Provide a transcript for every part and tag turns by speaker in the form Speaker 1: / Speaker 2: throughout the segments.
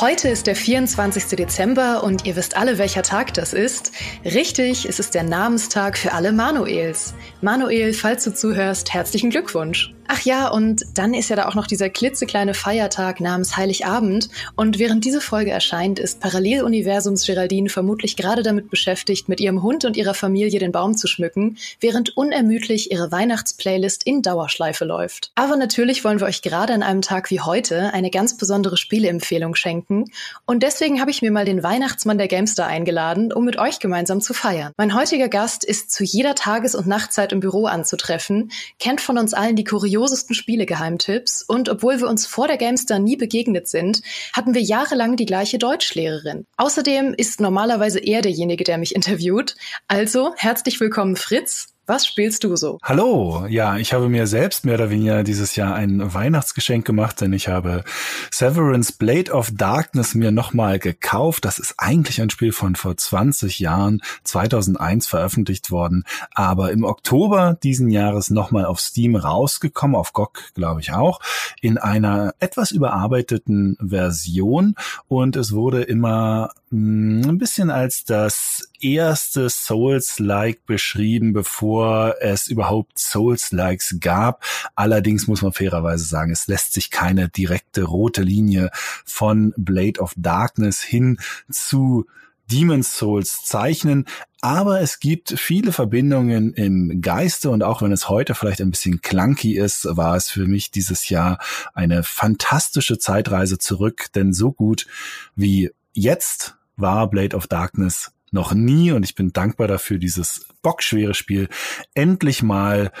Speaker 1: Heute ist der 24. Dezember und ihr wisst alle, welcher Tag das ist. Richtig, es ist der Namenstag für alle Manuels. Manuel, falls du zuhörst, herzlichen Glückwunsch. Ach ja, und dann ist ja da auch noch dieser klitzekleine Feiertag namens Heiligabend. Und während diese Folge erscheint, ist Paralleluniversums Geraldine vermutlich gerade damit beschäftigt, mit ihrem Hund und ihrer Familie den Baum zu schmücken, während unermüdlich ihre Weihnachtsplaylist in Dauerschleife läuft. Aber natürlich wollen wir euch gerade an einem Tag wie heute eine ganz besondere Spieleempfehlung schenken. Und deswegen habe ich mir mal den Weihnachtsmann der Gamestar eingeladen, um mit euch gemeinsam zu feiern. Mein heutiger Gast ist zu jeder Tages- und Nachtzeit im Büro anzutreffen, kennt von uns allen die Kuriosität kuriosesten Spielegeheimtipps und obwohl wir uns vor der Gamestar nie begegnet sind, hatten wir jahrelang die gleiche Deutschlehrerin. Außerdem ist normalerweise er derjenige, der mich interviewt. Also herzlich willkommen Fritz. Was spielst du so?
Speaker 2: Hallo, ja, ich habe mir selbst mehr oder weniger dieses Jahr ein Weihnachtsgeschenk gemacht, denn ich habe Severance Blade of Darkness mir nochmal gekauft. Das ist eigentlich ein Spiel von vor 20 Jahren, 2001 veröffentlicht worden, aber im Oktober diesen Jahres nochmal auf Steam rausgekommen, auf GOG glaube ich auch, in einer etwas überarbeiteten Version und es wurde immer ein bisschen als das erste Souls-like beschrieben, bevor es überhaupt Souls-likes gab. Allerdings muss man fairerweise sagen, es lässt sich keine direkte rote Linie von Blade of Darkness hin zu Demon's Souls zeichnen, aber es gibt viele Verbindungen im Geiste und auch wenn es heute vielleicht ein bisschen clunky ist, war es für mich dieses Jahr eine fantastische Zeitreise zurück, denn so gut wie jetzt war Blade of Darkness noch nie und ich bin dankbar dafür, dieses bockschwere Spiel endlich mal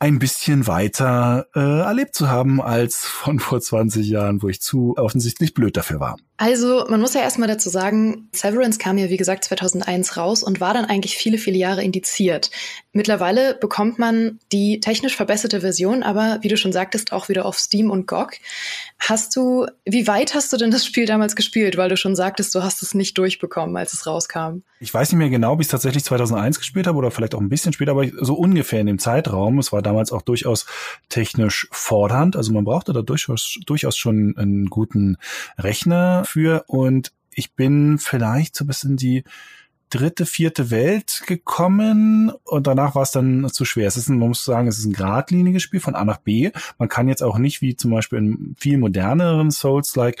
Speaker 2: ein bisschen weiter äh, erlebt zu haben als von vor 20 Jahren, wo ich zu offensichtlich blöd dafür war.
Speaker 1: Also, man muss ja erstmal dazu sagen, Severance kam ja, wie gesagt, 2001 raus und war dann eigentlich viele, viele Jahre indiziert. Mittlerweile bekommt man die technisch verbesserte Version, aber wie du schon sagtest, auch wieder auf Steam und GOG. Hast du, wie weit hast du denn das Spiel damals gespielt? Weil du schon sagtest, du hast es nicht durchbekommen, als es rauskam.
Speaker 2: Ich weiß nicht mehr genau, ob ich es tatsächlich 2001 gespielt habe oder vielleicht auch ein bisschen später, aber so ungefähr in dem Zeitraum. Es war damals auch durchaus technisch fordernd. Also man brauchte da durchaus, durchaus schon einen guten Rechner für und ich bin vielleicht so ein bisschen die dritte, vierte Welt gekommen und danach war es dann zu schwer. Es ist ein, man muss sagen, es ist ein geradliniges Spiel von A nach B. Man kann jetzt auch nicht wie zum Beispiel in viel moderneren Souls-like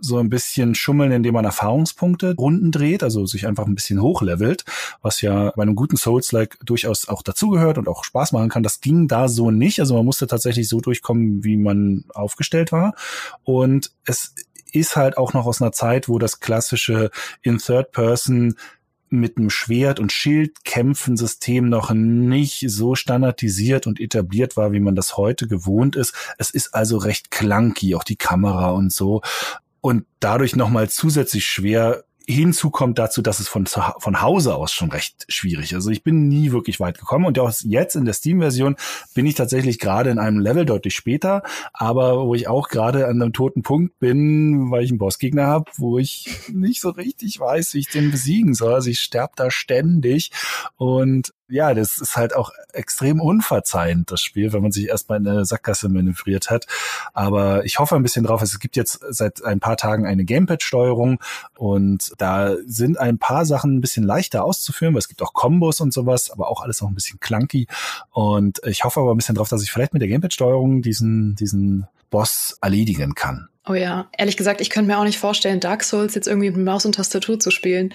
Speaker 2: so ein bisschen schummeln, indem man Erfahrungspunkte runden dreht, also sich einfach ein bisschen hochlevelt, was ja bei einem guten Souls-like durchaus auch dazugehört und auch Spaß machen kann. Das ging da so nicht. Also man musste tatsächlich so durchkommen, wie man aufgestellt war. Und es ist halt auch noch aus einer Zeit, wo das klassische in Third Person mit einem Schwert- und Schildkämpfen-System noch nicht so standardisiert und etabliert war, wie man das heute gewohnt ist. Es ist also recht clunky, auch die Kamera und so. Und dadurch nochmal zusätzlich schwer Hinzu kommt dazu, dass es von, von Hause aus schon recht schwierig ist. Also ich bin nie wirklich weit gekommen und auch jetzt in der Steam-Version bin ich tatsächlich gerade in einem Level deutlich später, aber wo ich auch gerade an einem toten Punkt bin, weil ich einen Bossgegner habe, wo ich nicht so richtig weiß, wie ich den besiegen soll. Also ich sterbe da ständig und ja, das ist halt auch extrem unverzeihend, das Spiel, wenn man sich erstmal in eine Sackgasse manövriert hat. Aber ich hoffe ein bisschen drauf. Es gibt jetzt seit ein paar Tagen eine Gamepad-Steuerung und da sind ein paar Sachen ein bisschen leichter auszuführen, weil es gibt auch Kombos und sowas, aber auch alles noch ein bisschen clunky. Und ich hoffe aber ein bisschen drauf, dass ich vielleicht mit der Gamepad-Steuerung diesen, diesen Boss erledigen kann.
Speaker 1: Oh ja, ehrlich gesagt, ich könnte mir auch nicht vorstellen, Dark Souls jetzt irgendwie mit Maus und Tastatur zu spielen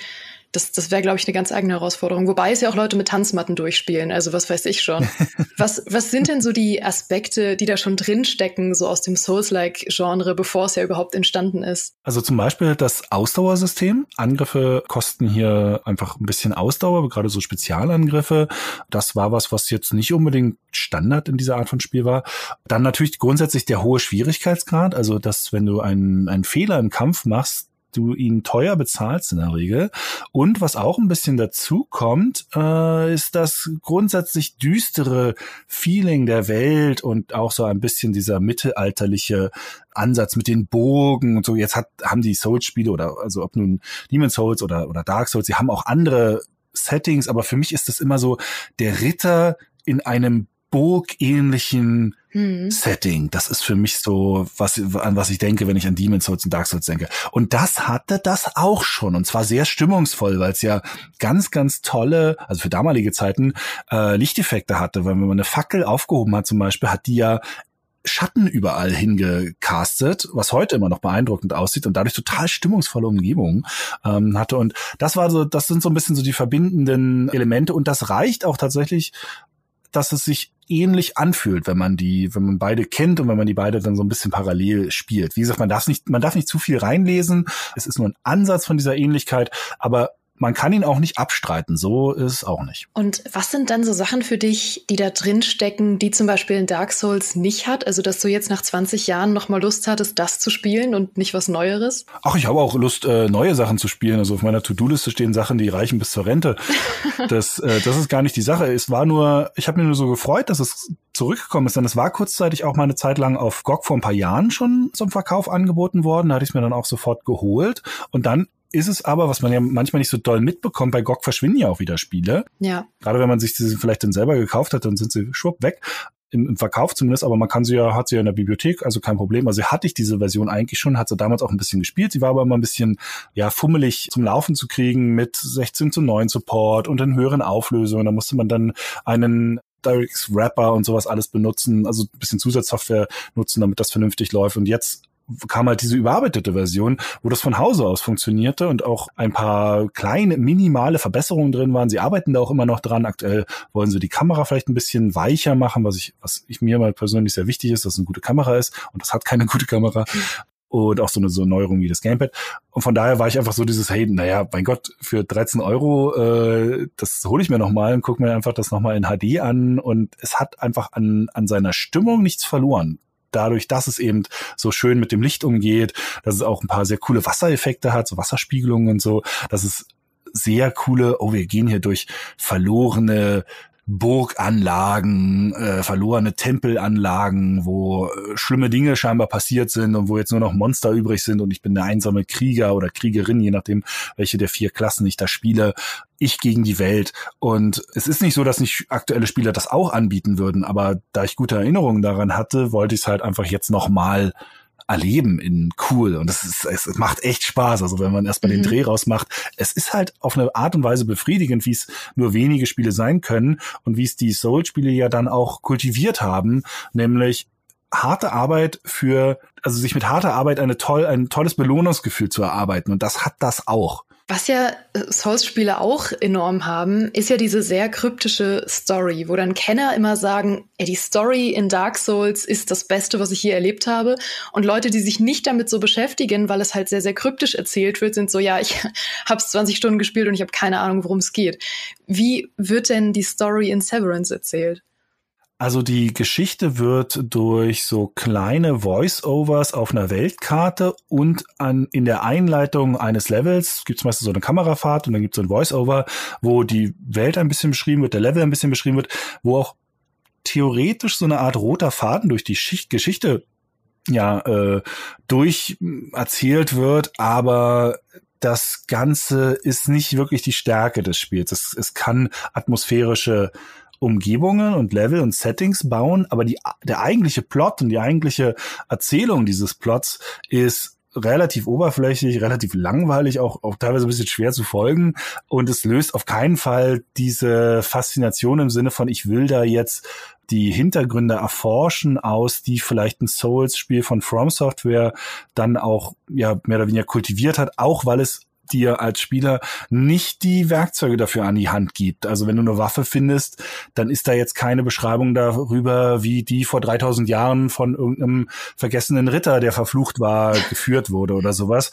Speaker 1: das, das wäre, glaube ich, eine ganz eigene Herausforderung. Wobei es ja auch Leute mit Tanzmatten durchspielen, also was weiß ich schon. was, was sind denn so die Aspekte, die da schon drinstecken, so aus dem Souls-like-Genre, bevor es ja überhaupt entstanden ist?
Speaker 2: Also zum Beispiel das Ausdauersystem. Angriffe kosten hier einfach ein bisschen Ausdauer, gerade so Spezialangriffe. Das war was, was jetzt nicht unbedingt Standard in dieser Art von Spiel war. Dann natürlich grundsätzlich der hohe Schwierigkeitsgrad, also dass wenn du einen, einen Fehler im Kampf machst, du ihn teuer bezahlst in der Regel. Und was auch ein bisschen dazu kommt, äh, ist das grundsätzlich düstere Feeling der Welt und auch so ein bisschen dieser mittelalterliche Ansatz mit den Burgen und so. Jetzt hat, haben die Souls-Spiele oder also ob nun Demon Souls oder, oder Dark Souls, sie haben auch andere Settings, aber für mich ist das immer so der Ritter in einem burgähnlichen hm. Setting. Das ist für mich so, was, an was ich denke, wenn ich an Demon's Souls und Dark Souls denke. Und das hatte das auch schon. Und zwar sehr stimmungsvoll, weil es ja ganz, ganz tolle, also für damalige Zeiten, äh, Lichteffekte hatte. Weil wenn man eine Fackel aufgehoben hat zum Beispiel, hat die ja Schatten überall hingecastet, was heute immer noch beeindruckend aussieht und dadurch total stimmungsvolle Umgebungen ähm, hatte. Und das war so, das sind so ein bisschen so die verbindenden Elemente und das reicht auch tatsächlich, dass es sich ähnlich anfühlt, wenn man die, wenn man beide kennt und wenn man die beide dann so ein bisschen parallel spielt. Wie gesagt, man darf nicht, man darf nicht zu viel reinlesen. Es ist nur ein Ansatz von dieser Ähnlichkeit, aber man kann ihn auch nicht abstreiten. So ist es auch nicht.
Speaker 1: Und was sind dann so Sachen für dich, die da drin stecken, die zum Beispiel in Dark Souls nicht hat? Also, dass du jetzt nach 20 Jahren nochmal Lust hattest, das zu spielen und nicht was Neueres?
Speaker 2: Ach, ich habe auch Lust, äh, neue Sachen zu spielen. Also auf meiner To-Do-Liste stehen Sachen, die reichen bis zur Rente. das, äh, das ist gar nicht die Sache. Es war nur, ich habe mir nur so gefreut, dass es zurückgekommen ist. Denn es war kurzzeitig auch mal eine Zeit lang auf GOG vor ein paar Jahren schon zum Verkauf angeboten worden. Da hatte ich es mir dann auch sofort geholt. Und dann ist es aber, was man ja manchmal nicht so doll mitbekommt, bei GOG verschwinden ja auch wieder Spiele.
Speaker 1: Ja.
Speaker 2: Gerade wenn man sich diese vielleicht dann selber gekauft hat, dann sind sie schwupp weg. Im, Im Verkauf zumindest, aber man kann sie ja, hat sie ja in der Bibliothek, also kein Problem. Also hatte ich diese Version eigentlich schon, hat sie damals auch ein bisschen gespielt. Sie war aber immer ein bisschen, ja, fummelig zum Laufen zu kriegen mit 16 zu 9 Support und in höheren Auflösungen. Da musste man dann einen DirectX Wrapper und sowas alles benutzen, also ein bisschen Zusatzsoftware nutzen, damit das vernünftig läuft. Und jetzt kam halt diese überarbeitete Version, wo das von Hause aus funktionierte und auch ein paar kleine, minimale Verbesserungen drin waren. Sie arbeiten da auch immer noch dran. Aktuell wollen sie die Kamera vielleicht ein bisschen weicher machen, was ich, was ich mir mal persönlich sehr wichtig ist, dass es eine gute Kamera ist. Und das hat keine gute Kamera. Und auch so eine so Neuerung wie das Gamepad. Und von daher war ich einfach so dieses, hey, naja, mein Gott, für 13 Euro, äh, das hole ich mir nochmal und gucke mir einfach das nochmal in HD an. Und es hat einfach an, an seiner Stimmung nichts verloren dadurch, dass es eben so schön mit dem Licht umgeht, dass es auch ein paar sehr coole Wassereffekte hat, so Wasserspiegelungen und so, dass es sehr coole, oh, wir gehen hier durch verlorene Burganlagen, äh, verlorene Tempelanlagen, wo äh, schlimme Dinge scheinbar passiert sind und wo jetzt nur noch Monster übrig sind und ich bin der einsame Krieger oder Kriegerin, je nachdem, welche der vier Klassen ich da spiele. Ich gegen die Welt. Und es ist nicht so, dass nicht aktuelle Spieler das auch anbieten würden, aber da ich gute Erinnerungen daran hatte, wollte ich es halt einfach jetzt nochmal erleben in cool. Und das ist, es macht echt Spaß. Also wenn man erstmal mhm. den Dreh rausmacht, es ist halt auf eine Art und Weise befriedigend, wie es nur wenige Spiele sein können und wie es die Soul-Spiele ja dann auch kultiviert haben, nämlich harte Arbeit für, also sich mit harter Arbeit eine toll, ein tolles Belohnungsgefühl zu erarbeiten. Und das hat das auch.
Speaker 1: Was ja äh, Souls-Spiele auch enorm haben, ist ja diese sehr kryptische Story, wo dann Kenner immer sagen, ey, die Story in Dark Souls ist das Beste, was ich hier erlebt habe. Und Leute, die sich nicht damit so beschäftigen, weil es halt sehr, sehr kryptisch erzählt wird, sind so, ja, ich hab's 20 Stunden gespielt und ich habe keine Ahnung, worum es geht. Wie wird denn die Story in Severance erzählt?
Speaker 2: Also die Geschichte wird durch so kleine Voice-Overs auf einer Weltkarte und an, in der Einleitung eines Levels gibt es meistens so eine Kamerafahrt und dann gibt es so ein Voice-Over, wo die Welt ein bisschen beschrieben wird, der Level ein bisschen beschrieben wird, wo auch theoretisch so eine Art roter Faden durch die Schicht Geschichte ja äh, durch erzählt wird, aber das Ganze ist nicht wirklich die Stärke des Spiels. Es, es kann atmosphärische Umgebungen und Level und Settings bauen, aber die, der eigentliche Plot und die eigentliche Erzählung dieses Plots ist relativ oberflächlich, relativ langweilig, auch, auch teilweise ein bisschen schwer zu folgen. Und es löst auf keinen Fall diese Faszination im Sinne von, ich will da jetzt die Hintergründe erforschen aus, die vielleicht ein Souls-Spiel von From Software dann auch ja mehr oder weniger kultiviert hat, auch weil es dir als Spieler nicht die Werkzeuge dafür an die Hand gibt. Also wenn du eine Waffe findest, dann ist da jetzt keine Beschreibung darüber, wie die vor 3000 Jahren von irgendeinem vergessenen Ritter, der verflucht war, geführt wurde oder sowas.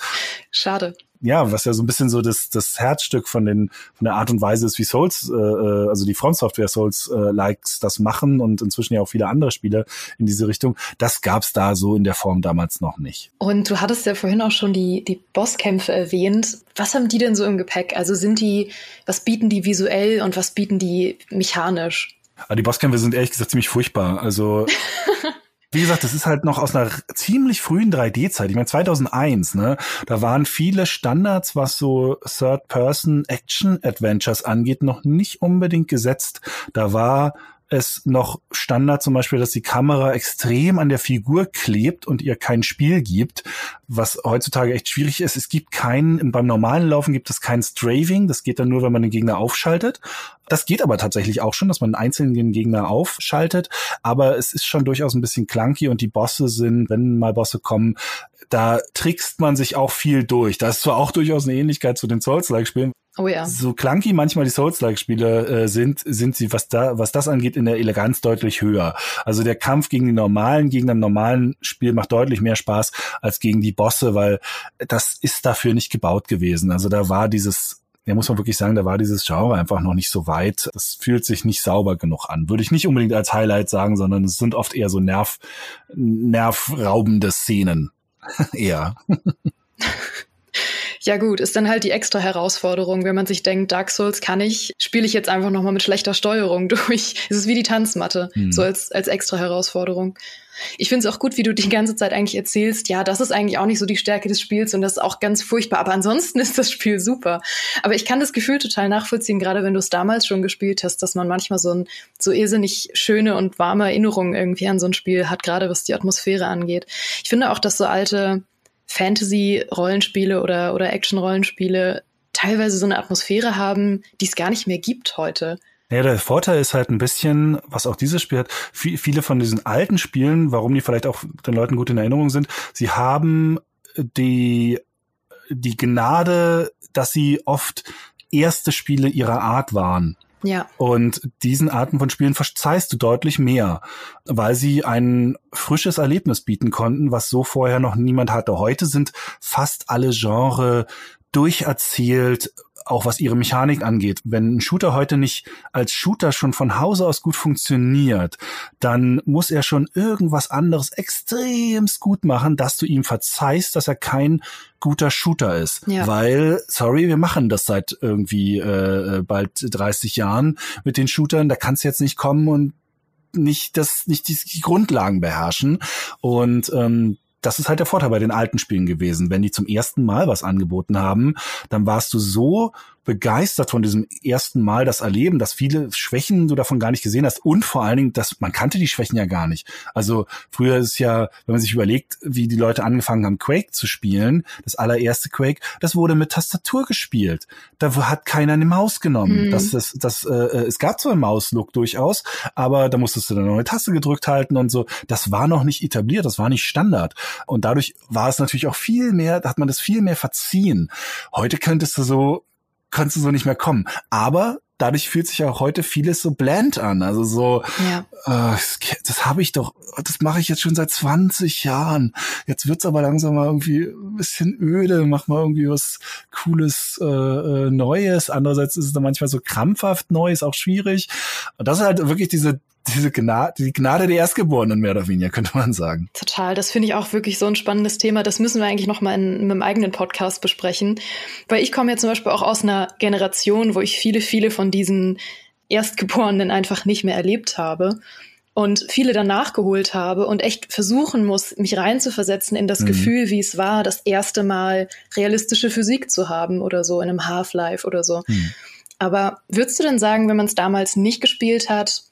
Speaker 1: Schade
Speaker 2: ja, was ja so ein bisschen so das, das Herzstück von den von der Art und Weise ist, wie Souls, äh, äh also die Front Software Souls äh, Likes das machen und inzwischen ja auch viele andere Spiele in diese Richtung. Das gab's da so in der Form damals noch nicht.
Speaker 1: Und du hattest ja vorhin auch schon die die Bosskämpfe erwähnt. Was haben die denn so im Gepäck? Also sind die, was bieten die visuell und was bieten die mechanisch?
Speaker 2: Aber die Bosskämpfe sind ehrlich gesagt ziemlich furchtbar. Also wie gesagt, das ist halt noch aus einer ziemlich frühen 3D-Zeit. Ich meine 2001, ne? Da waren viele Standards, was so Third-Person-Action-Adventures angeht, noch nicht unbedingt gesetzt. Da war es noch Standard zum Beispiel, dass die Kamera extrem an der Figur klebt und ihr kein Spiel gibt, was heutzutage echt schwierig ist. Es gibt keinen, beim normalen Laufen gibt es kein Straving, das geht dann nur, wenn man den Gegner aufschaltet. Das geht aber tatsächlich auch schon, dass man einzeln den Gegner aufschaltet, aber es ist schon durchaus ein bisschen clunky und die Bosse sind, wenn mal Bosse kommen, da trickst man sich auch viel durch. Da ist zwar auch durchaus eine Ähnlichkeit zu den Souls-like-Spielen,
Speaker 1: Oh ja.
Speaker 2: So clunky manchmal die Souls-like-Spiele äh, sind, sind sie, was da, was das angeht, in der Eleganz deutlich höher. Also der Kampf gegen die normalen, gegen ein normalen Spiel macht deutlich mehr Spaß als gegen die Bosse, weil das ist dafür nicht gebaut gewesen. Also da war dieses ja, muss man wirklich sagen, da war dieses Genre einfach noch nicht so weit. Das fühlt sich nicht sauber genug an. Würde ich nicht unbedingt als Highlight sagen, sondern es sind oft eher so nerv, nervraubende Szenen. eher.
Speaker 1: Ja gut, ist dann halt die extra Herausforderung, wenn man sich denkt, Dark Souls kann ich, spiele ich jetzt einfach nochmal mit schlechter Steuerung durch. Es ist wie die Tanzmatte, hm. so als, als extra Herausforderung. Ich finde es auch gut, wie du die ganze Zeit eigentlich erzählst, ja, das ist eigentlich auch nicht so die Stärke des Spiels und das ist auch ganz furchtbar, aber ansonsten ist das Spiel super. Aber ich kann das Gefühl total nachvollziehen, gerade wenn du es damals schon gespielt hast, dass man manchmal so ein so irrsinnig schöne und warme Erinnerungen irgendwie an so ein Spiel hat, gerade was die Atmosphäre angeht. Ich finde auch, dass so alte Fantasy-Rollenspiele oder, oder Action-Rollenspiele teilweise so eine Atmosphäre haben, die es gar nicht mehr gibt heute.
Speaker 2: Ja, der Vorteil ist halt ein bisschen, was auch dieses Spiel hat, viele von diesen alten Spielen, warum die vielleicht auch den Leuten gut in Erinnerung sind, sie haben die, die Gnade, dass sie oft erste Spiele ihrer Art waren.
Speaker 1: Ja.
Speaker 2: Und diesen Arten von Spielen verzeihst du deutlich mehr, weil sie ein frisches Erlebnis bieten konnten, was so vorher noch niemand hatte. Heute sind fast alle Genre durcherzählt, auch was ihre Mechanik angeht. Wenn ein Shooter heute nicht als Shooter schon von Hause aus gut funktioniert, dann muss er schon irgendwas anderes extremst gut machen, dass du ihm verzeihst, dass er kein guter Shooter ist. Ja. Weil, sorry, wir machen das seit irgendwie äh, bald 30 Jahren mit den Shootern. Da kannst du jetzt nicht kommen und nicht das, nicht die, die Grundlagen beherrschen. Und ähm, das ist halt der Vorteil bei den alten Spielen gewesen. Wenn die zum ersten Mal was angeboten haben, dann warst du so begeistert von diesem ersten Mal das Erleben, dass viele Schwächen du davon gar nicht gesehen hast und vor allen Dingen, dass man kannte die Schwächen ja gar nicht. Also früher ist es ja, wenn man sich überlegt, wie die Leute angefangen haben, Quake zu spielen, das allererste Quake, das wurde mit Tastatur gespielt. Da hat keiner eine Maus genommen. Mhm. Das, das, das, äh, es gab zwar einen Mauslook durchaus, aber da musstest du dann noch eine Taste gedrückt halten und so. Das war noch nicht etabliert, das war nicht Standard. Und dadurch war es natürlich auch viel mehr, da hat man das viel mehr verziehen. Heute könntest du so kannst du so nicht mehr kommen. Aber dadurch fühlt sich auch heute vieles so bland an. Also so, ja. äh, das, habe ich doch, das mache ich jetzt schon seit 20 Jahren. Jetzt wird's aber langsam mal irgendwie ein bisschen öde, mach mal irgendwie was Cooles, äh, äh Neues. Andererseits ist es dann manchmal so krampfhaft neu, ist auch schwierig. Und das ist halt wirklich diese diese Gnade, die Gnade der Erstgeborenen mehr oder weniger, könnte man sagen.
Speaker 1: Total, das finde ich auch wirklich so ein spannendes Thema. Das müssen wir eigentlich noch mal in, in einem eigenen Podcast besprechen. Weil ich komme ja zum Beispiel auch aus einer Generation, wo ich viele, viele von diesen Erstgeborenen einfach nicht mehr erlebt habe und viele dann nachgeholt habe und echt versuchen muss, mich reinzuversetzen in das mhm. Gefühl, wie es war, das erste Mal realistische Physik zu haben oder so in einem Half-Life oder so. Mhm. Aber würdest du denn sagen, wenn man es damals nicht gespielt hat,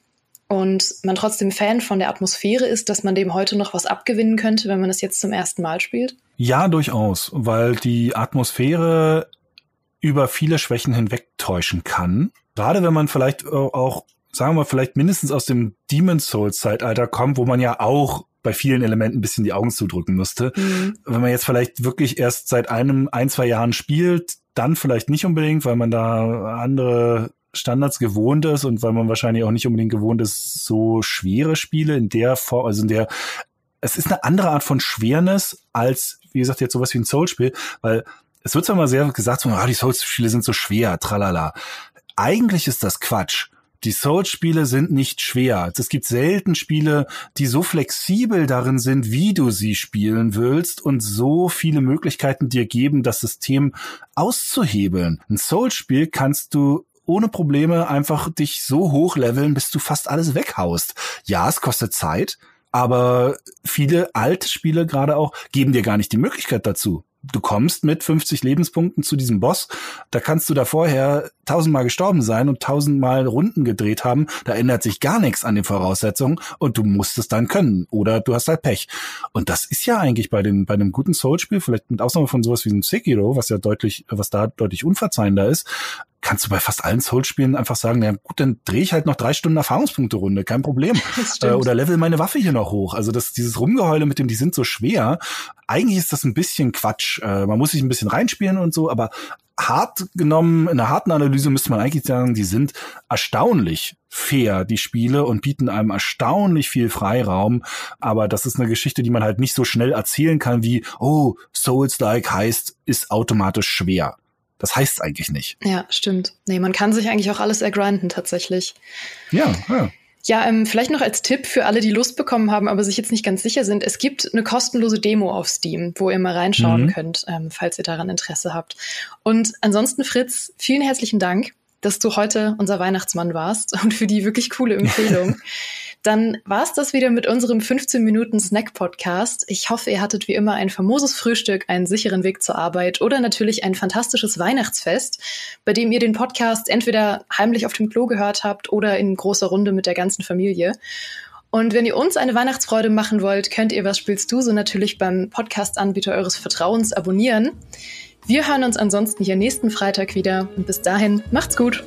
Speaker 1: und man trotzdem Fan von der Atmosphäre ist, dass man dem heute noch was abgewinnen könnte, wenn man es jetzt zum ersten Mal spielt?
Speaker 2: Ja, durchaus, weil die Atmosphäre über viele Schwächen hinwegtäuschen kann. Gerade wenn man vielleicht auch, sagen wir vielleicht mindestens aus dem Demon's Souls Zeitalter kommt, wo man ja auch bei vielen Elementen ein bisschen die Augen zudrücken müsste. Mhm. Wenn man jetzt vielleicht wirklich erst seit einem, ein, zwei Jahren spielt, dann vielleicht nicht unbedingt, weil man da andere Standards gewohnt ist und weil man wahrscheinlich auch nicht unbedingt gewohnt ist, so schwere Spiele in der Form, also in der, es ist eine andere Art von Schwernis als, wie gesagt, jetzt sowas wie ein Soul-Spiel, weil es wird zwar mal sehr gesagt, so, ah, die Souls-Spiele sind so schwer, tralala. Eigentlich ist das Quatsch. Die Souls-Spiele sind nicht schwer. Es gibt selten Spiele, die so flexibel darin sind, wie du sie spielen willst und so viele Möglichkeiten dir geben, das System auszuhebeln. Ein Souls-Spiel kannst du ohne Probleme einfach dich so hochleveln, bis du fast alles weghaust. Ja, es kostet Zeit, aber viele alte Spiele gerade auch geben dir gar nicht die Möglichkeit dazu du kommst mit 50 Lebenspunkten zu diesem Boss. Da kannst du da vorher tausendmal gestorben sein und tausendmal Runden gedreht haben. Da ändert sich gar nichts an den Voraussetzungen und du musst es dann können. Oder du hast halt Pech. Und das ist ja eigentlich bei den, bei einem guten Soul-Spiel, vielleicht mit Ausnahme von sowas wie einem Sekiro, was ja deutlich, was da deutlich unverzeihender ist, kannst du bei fast allen Souls-Spielen einfach sagen, na gut, dann drehe ich halt noch drei Stunden Erfahrungspunkte-Runde, kein Problem. Äh, oder level meine Waffe hier noch hoch. Also das, dieses Rumgeheule mit dem, die sind so schwer. Eigentlich ist das ein bisschen Quatsch. Äh, man muss sich ein bisschen reinspielen und so, aber hart genommen, in einer harten Analyse müsste man eigentlich sagen, die sind erstaunlich fair, die Spiele, und bieten einem erstaunlich viel Freiraum. Aber das ist eine Geschichte, die man halt nicht so schnell erzählen kann wie, oh, Souls-like heißt, ist automatisch schwer. Das heißt eigentlich nicht.
Speaker 1: Ja, stimmt. Nee, man kann sich eigentlich auch alles ergrinden tatsächlich.
Speaker 2: Ja, ja.
Speaker 1: Ja, ähm, vielleicht noch als Tipp für alle, die Lust bekommen haben, aber sich jetzt nicht ganz sicher sind. Es gibt eine kostenlose Demo auf Steam, wo ihr mal reinschauen mhm. könnt, ähm, falls ihr daran Interesse habt. Und ansonsten, Fritz, vielen herzlichen Dank, dass du heute unser Weihnachtsmann warst und für die wirklich coole Empfehlung. Dann war es das wieder mit unserem 15 Minuten Snack-Podcast. Ich hoffe, ihr hattet wie immer ein famoses Frühstück, einen sicheren Weg zur Arbeit oder natürlich ein fantastisches Weihnachtsfest, bei dem ihr den Podcast entweder heimlich auf dem Klo gehört habt oder in großer Runde mit der ganzen Familie. Und wenn ihr uns eine Weihnachtsfreude machen wollt, könnt ihr Was spielst du so natürlich beim Podcast-Anbieter eures Vertrauens abonnieren. Wir hören uns ansonsten hier nächsten Freitag wieder und bis dahin macht's gut.